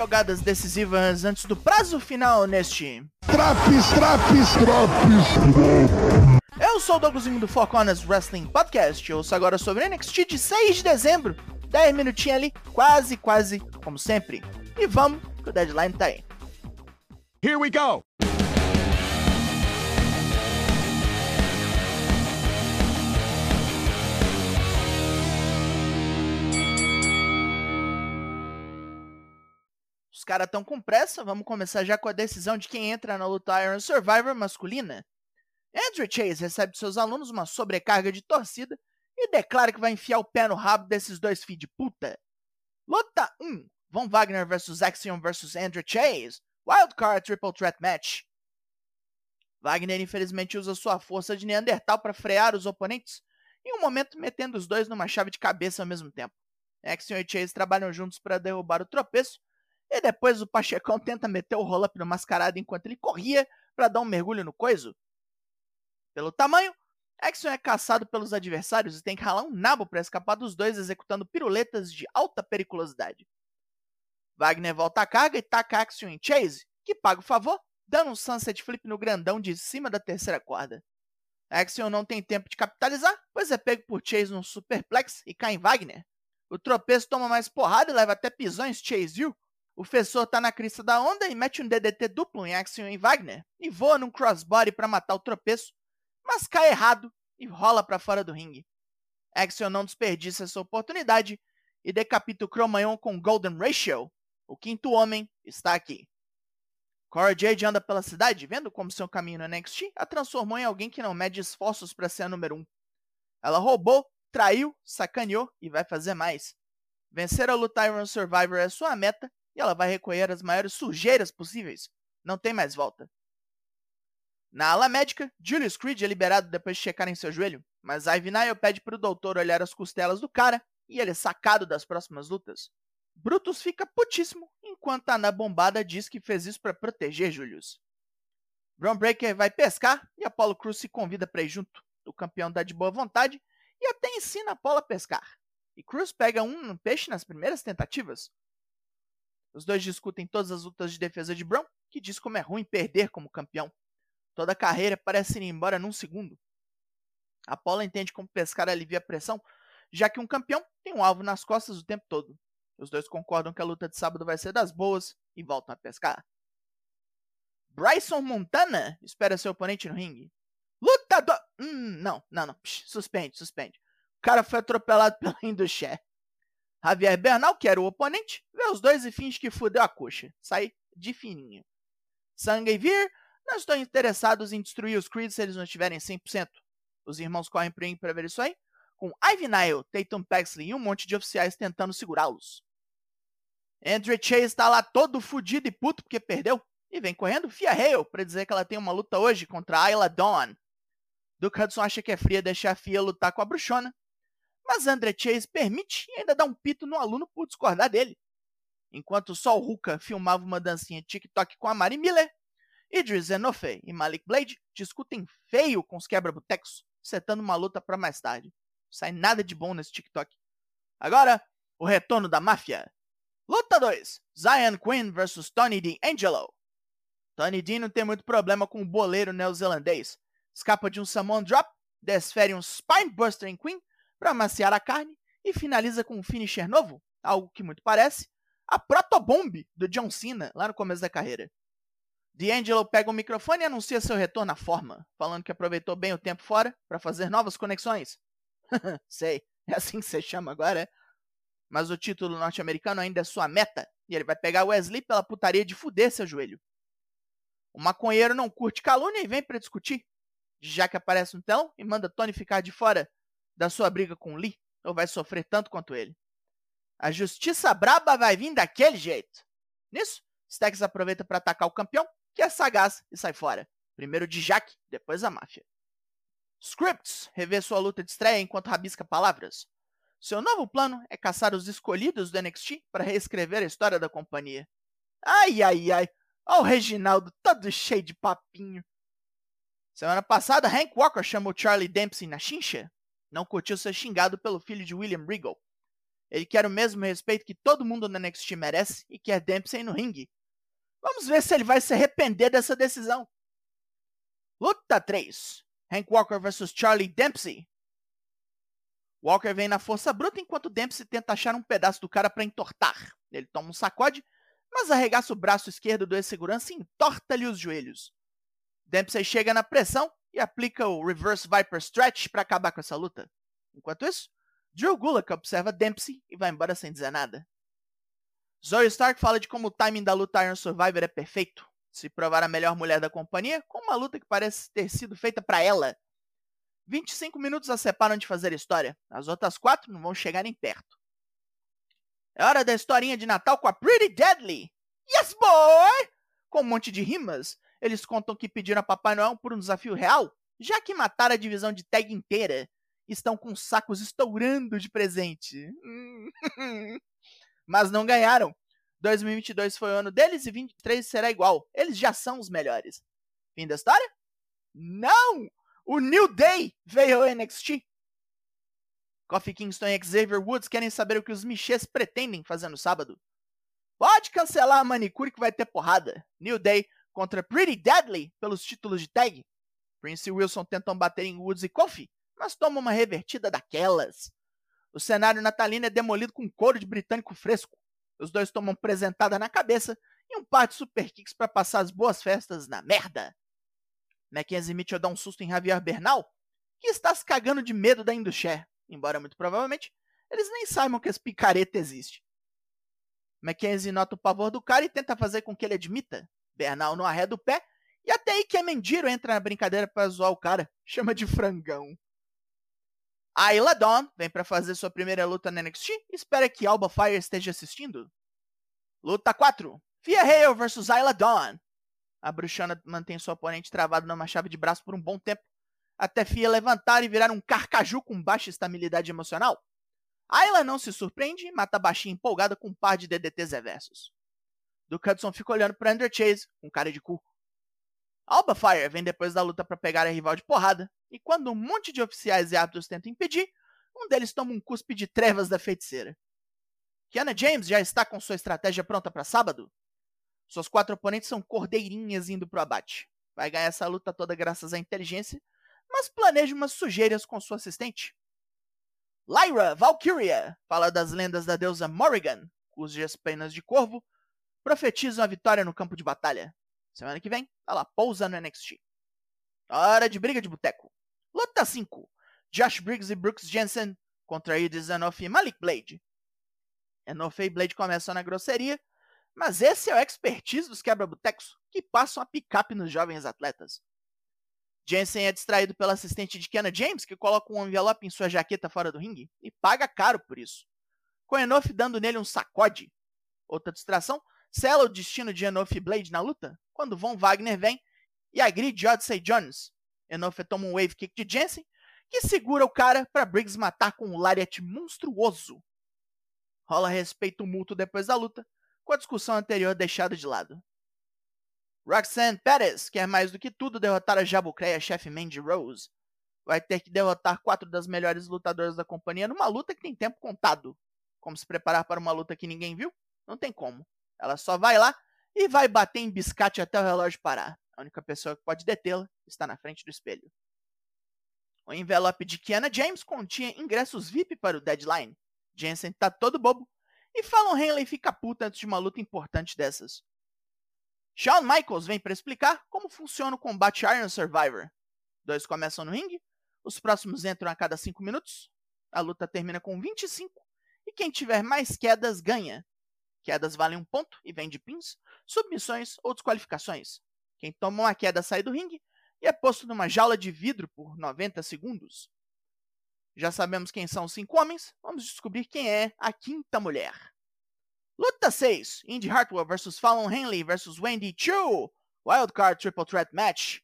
jogadas decisivas antes do prazo final neste. Traps, traps, traps. Eu sou o Douglasinho do Four Corners Wrestling Podcast. Eu ouço agora sobre NXT de 6 de dezembro. 10 minutinhos ali, quase, quase, como sempre. E vamos, que o deadline tá aí. Here we go. Caras estão com pressa, vamos começar já com a decisão de quem entra na luta Iron Survivor masculina. Andrew Chase recebe de seus alunos uma sobrecarga de torcida e declara que vai enfiar o pé no rabo desses dois filhos de puta. Luta 1: Von Wagner vs Axiom vs Andrew Chase. Wildcard Triple Threat Match. Wagner infelizmente usa sua força de Neandertal para frear os oponentes, em um momento metendo os dois numa chave de cabeça ao mesmo tempo. Axiom e Chase trabalham juntos para derrubar o tropeço, e depois o Pachecão tenta meter o roll-up no mascarado enquanto ele corria para dar um mergulho no coiso. Pelo tamanho, Axiom é caçado pelos adversários e tem que ralar um nabo para escapar dos dois executando piruletas de alta periculosidade. Wagner volta à carga e taca Axiom em Chase, que paga o favor, dando um sunset flip no grandão de cima da terceira corda. Axiom não tem tempo de capitalizar, pois é pego por Chase num superplex e cai em Wagner. O tropeço toma mais porrada e leva até pisões Chase viu. O Fessor tá na crista da onda e mete um DDT duplo em Axiom em Wagner e voa num crossbody para matar o tropeço, mas cai errado e rola para fora do ringue. Axiom não desperdiça essa oportunidade e decapita o Cromanhon com Golden Ratio. O quinto homem está aqui. Cora Jade anda pela cidade, vendo como seu caminho no NXT a transformou em alguém que não mede esforços para ser a número um. Ela roubou, traiu, sacaneou e vai fazer mais. Vencer a luta Iron Survivor é sua meta e ela vai recolher as maiores sujeiras possíveis. Não tem mais volta. Na ala médica, Julius Creed é liberado depois de checar em seu joelho, mas Ivy Nile pede para o doutor olhar as costelas do cara e ele é sacado das próximas lutas. Brutus fica putíssimo, enquanto a Ana Bombada diz que fez isso para proteger Julius. Braun Breaker vai pescar e Apollo Cruz se convida para ir junto. O campeão dá de boa vontade e até ensina Apollo a pescar. E Cruz pega um peixe nas primeiras tentativas. Os dois discutem todas as lutas de defesa de Brown, que diz como é ruim perder como campeão. Toda a carreira parece ir embora num segundo. Apollo entende como pescar alivia a pressão, já que um campeão tem um alvo nas costas o tempo todo. Os dois concordam que a luta de sábado vai ser das boas e voltam a pescar. Bryson Montana espera seu oponente no ringue. Lutador! Hum, não, não, não. Psh, suspende, suspende. O cara foi atropelado pelo Induché. Javier Bernal, que era o oponente, vê os dois e finge que fudeu a coxa. Sai de fininho. Sangue e Vir não estão interessados em destruir os Creed se eles não estiverem 100%. Os irmãos correm pro ringue para ver isso aí, com Ivy Nile, Tatum Paxley e um monte de oficiais tentando segurá-los. Andrew Chase está lá todo fudido e puto porque perdeu e vem correndo Fia Hale para dizer que ela tem uma luta hoje contra Ayla Dawn. Duke Hudson acha que é fria deixar a Fia lutar com a bruxona, mas André Chase permite e ainda dá um pito no aluno por discordar dele. Enquanto o Ruka filmava uma dancinha TikTok com a Mari Miller, Idris Enofe e Malik Blade discutem feio com os quebra-botecos, setando uma luta para mais tarde. Não sai nada de bom nesse TikTok. Agora, o retorno da máfia. Luta 2: Zion Quinn vs Tony D'Angelo. Tony D não tem muito problema com o boleiro neozelandês. Escapa de um Samoan Drop, desfere um Spinebuster em Quinn para amaciar a carne e finaliza com um finisher novo, algo que muito parece a Protobomb do John Cena lá no começo da carreira. D'Angelo pega o microfone e anuncia seu retorno à forma, falando que aproveitou bem o tempo fora para fazer novas conexões. Sei, é assim que você chama agora, é? Mas o título norte-americano ainda é sua meta, e ele vai pegar Wesley pela putaria de fuder seu joelho. O maconheiro não curte calúnia e vem para discutir. Jack aparece no telão e manda Tony ficar de fora da sua briga com Lee, ou vai sofrer tanto quanto ele. A justiça braba vai vir daquele jeito. Nisso, Stacks aproveita para atacar o campeão, que é sagaz e sai fora. Primeiro de Jack, depois a máfia. Scripts revê sua luta de estreia enquanto rabisca palavras. Seu novo plano é caçar os escolhidos do NXT para reescrever a história da companhia. Ai, ai, ai. Olha o Reginaldo todo cheio de papinho. Semana passada, Hank Walker chamou Charlie Dempsey na chincha. Não curtiu ser xingado pelo filho de William Regal. Ele quer o mesmo respeito que todo mundo no NXT merece e quer Dempsey no ringue. Vamos ver se ele vai se arrepender dessa decisão. Luta 3. Hank Walker vs Charlie Dempsey. Walker vem na força bruta enquanto Dempsey tenta achar um pedaço do cara para entortar. Ele toma um sacode, mas arregaça o braço esquerdo do ex-segurança e entorta-lhe os joelhos. Dempsey chega na pressão e aplica o Reverse Viper Stretch para acabar com essa luta. Enquanto isso, Drew Gulak observa Dempsey e vai embora sem dizer nada. Zoe Stark fala de como o timing da luta Iron Survivor é perfeito. Se provar a melhor mulher da companhia com uma luta que parece ter sido feita para ela. 25 minutos a separam de fazer história. As outras quatro não vão chegar nem perto. É hora da historinha de Natal com a Pretty Deadly. Yes, boy! Com um monte de rimas, eles contam que pediram a Papai Noel por um desafio real, já que mataram a divisão de tag inteira. Estão com sacos estourando de presente. Mas não ganharam. 2022 foi o ano deles e 23 será igual. Eles já são os melhores. Fim da história? Não! O New Day veio ao NXT. Kofi Kingston e Xavier Woods querem saber o que os Michês pretendem fazer no sábado. Pode cancelar a manicure que vai ter porrada. New Day contra Pretty Deadly pelos títulos de tag. Prince e Wilson tentam bater em Woods e Kofi, mas tomam uma revertida daquelas. O cenário natalino é demolido com couro de britânico fresco. Os dois tomam presentada na cabeça e um par de super kicks para passar as boas festas na merda. Mackenzie Mitchell dá um susto em Javier Bernal, que está se cagando de medo da Indushare, embora muito provavelmente eles nem saibam que esse picareta existe. Mackenzie nota o pavor do cara e tenta fazer com que ele admita. Bernal não arreda o pé, e até aí que a Mendiro entra na brincadeira para zoar o cara, chama de frangão. Ayla Dawn vem para fazer sua primeira luta na NXT e espera que Alba Fire esteja assistindo. Luta 4. Fia Hale vs Ayla Dawn. A bruxana mantém sua oponente travado numa chave de braço por um bom tempo, até Fia levantar e virar um carcaju com baixa estabilidade emocional. Ayla não se surpreende e mata a baixinha empolgada com um par de DDTs reversos. Duke Hudson fica olhando para Andrew Chase, com cara de cu. Alba Fire vem depois da luta para pegar a rival de porrada, e quando um monte de oficiais e árbitros tentam impedir, um deles toma um cuspe de trevas da feiticeira. Kiana James já está com sua estratégia pronta para sábado? Suas quatro oponentes são cordeirinhas indo pro abate. Vai ganhar essa luta toda graças à inteligência, mas planeja umas sujeiras com sua assistente. Lyra Valkyria fala das lendas da deusa Morrigan, cujas penas de corvo profetizam a vitória no campo de batalha. Semana que vem, ela pousa no NXT. Hora de briga de boteco. Luta 5. Josh Briggs e Brooks Jensen contra Idris Enoff e Malik Blade. Enoff e Blade começam na grosseria, mas esse é o expertise dos quebra-botecos que passam a picape nos jovens atletas. Jensen é distraído pela assistente de Kiana James, que coloca um envelope em sua jaqueta fora do ringue e paga caro por isso. Com Enoff dando nele um sacode. Outra distração sela o destino de Enoff e Blade na luta quando Von Wagner vem e agride Odyssey Jones. Enoff toma um wave kick de Jensen, que segura o cara para Briggs matar com um lariat monstruoso. Rola respeito mútuo depois da luta, com a discussão anterior deixada de lado. Roxanne Perez quer mais do que tudo derrotar a Jabucreia chefe Mandy Rose. Vai ter que derrotar quatro das melhores lutadoras da companhia numa luta que tem tempo contado. Como se preparar para uma luta que ninguém viu? Não tem como. Ela só vai lá e vai bater em biscate até o relógio parar. A única pessoa que pode detê-la está na frente do espelho. O envelope de Kiana James continha ingressos VIP para o deadline. Jensen tá todo bobo e Fallon Henley fica puta antes de uma luta importante dessas. Shawn Michaels vem para explicar como funciona o combate Iron Survivor. Dois começam no ringue, os próximos entram a cada 5 minutos, a luta termina com 25 e quem tiver mais quedas ganha. Quedas valem um ponto e vem de pins, submissões ou desqualificações. Quem toma uma queda sai do ringue e é posto numa jaula de vidro por 90 segundos. Já sabemos quem são os cinco homens, vamos descobrir quem é a quinta mulher. Luta 6: Indy Hartwell vs Fallon Henley vs Wendy Chu. Wildcard Triple Threat Match.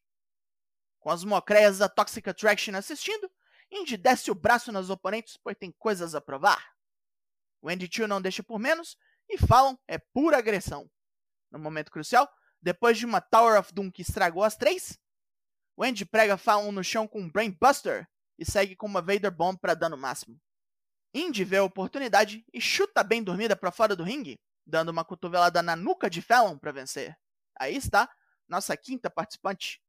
Com as mocreias da Toxic Attraction assistindo, Indy desce o braço nas oponentes, pois tem coisas a provar. Wendy Chu não deixa por menos e Fallon é pura agressão. No momento crucial, depois de uma Tower of Doom que estragou as três, Wendy prega Fallon no chão com um Brainbuster e segue com uma Vader Bomb para dano máximo. Indy vê a oportunidade e chuta bem dormida para fora do ringue, dando uma cotovelada na nuca de Fallon para vencer. Aí está nossa quinta participante.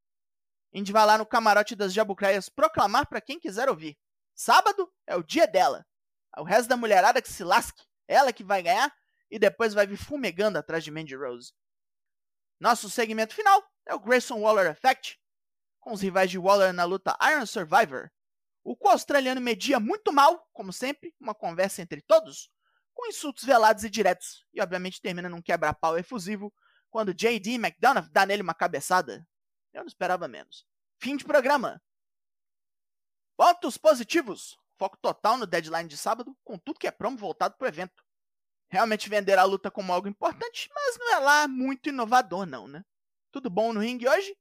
Indy vai lá no camarote das Jabucraias proclamar para quem quiser ouvir. Sábado é o dia dela. O resto da mulherada que se lasque. Ela que vai ganhar e depois vai vir fumegando atrás de Mandy Rose. Nosso segmento final é o Grayson Waller Effect, com os rivais de Waller na luta Iron Survivor, o qual australiano media muito mal, como sempre, uma conversa entre todos, com insultos velados e diretos, e obviamente termina num quebra-pau efusivo quando J.D. McDonough dá nele uma cabeçada. Eu não esperava menos. Fim de programa. Pontos positivos. Foco total no deadline de sábado, com tudo que é promo voltado pro evento. Realmente vender a luta como algo importante, mas não é lá muito inovador não, né? Tudo bom no ringue hoje?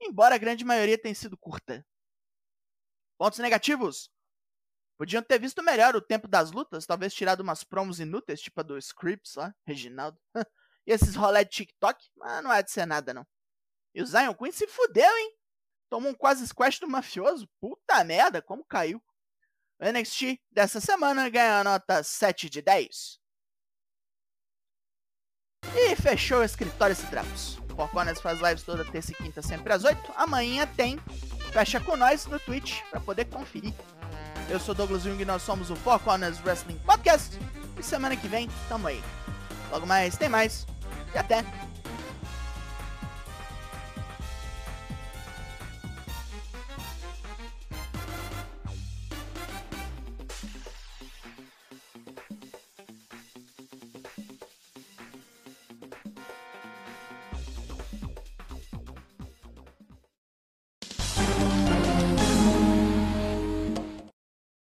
Embora a grande maioria tenha sido curta. Pontos negativos. Podiam ter visto melhor o tempo das lutas, talvez tirado umas promos inúteis, tipo a do Scripps lá, Reginaldo. e esses rolé de TikTok, mas não é de ser nada não. E o Zion Queen se fudeu, hein? Tomou um quase squash do mafioso. Puta merda, como caiu. O NXT dessa semana ganha a nota 7 de 10. E fechou o escritório esse Four Corners faz lives toda terça e quinta, sempre às 8. Amanhã tem Fecha com nós no Twitch para poder conferir. Eu sou Douglas Jung e nós somos o Four Corners Wrestling Podcast. E semana que vem, tamo aí. Logo mais, tem mais. E até!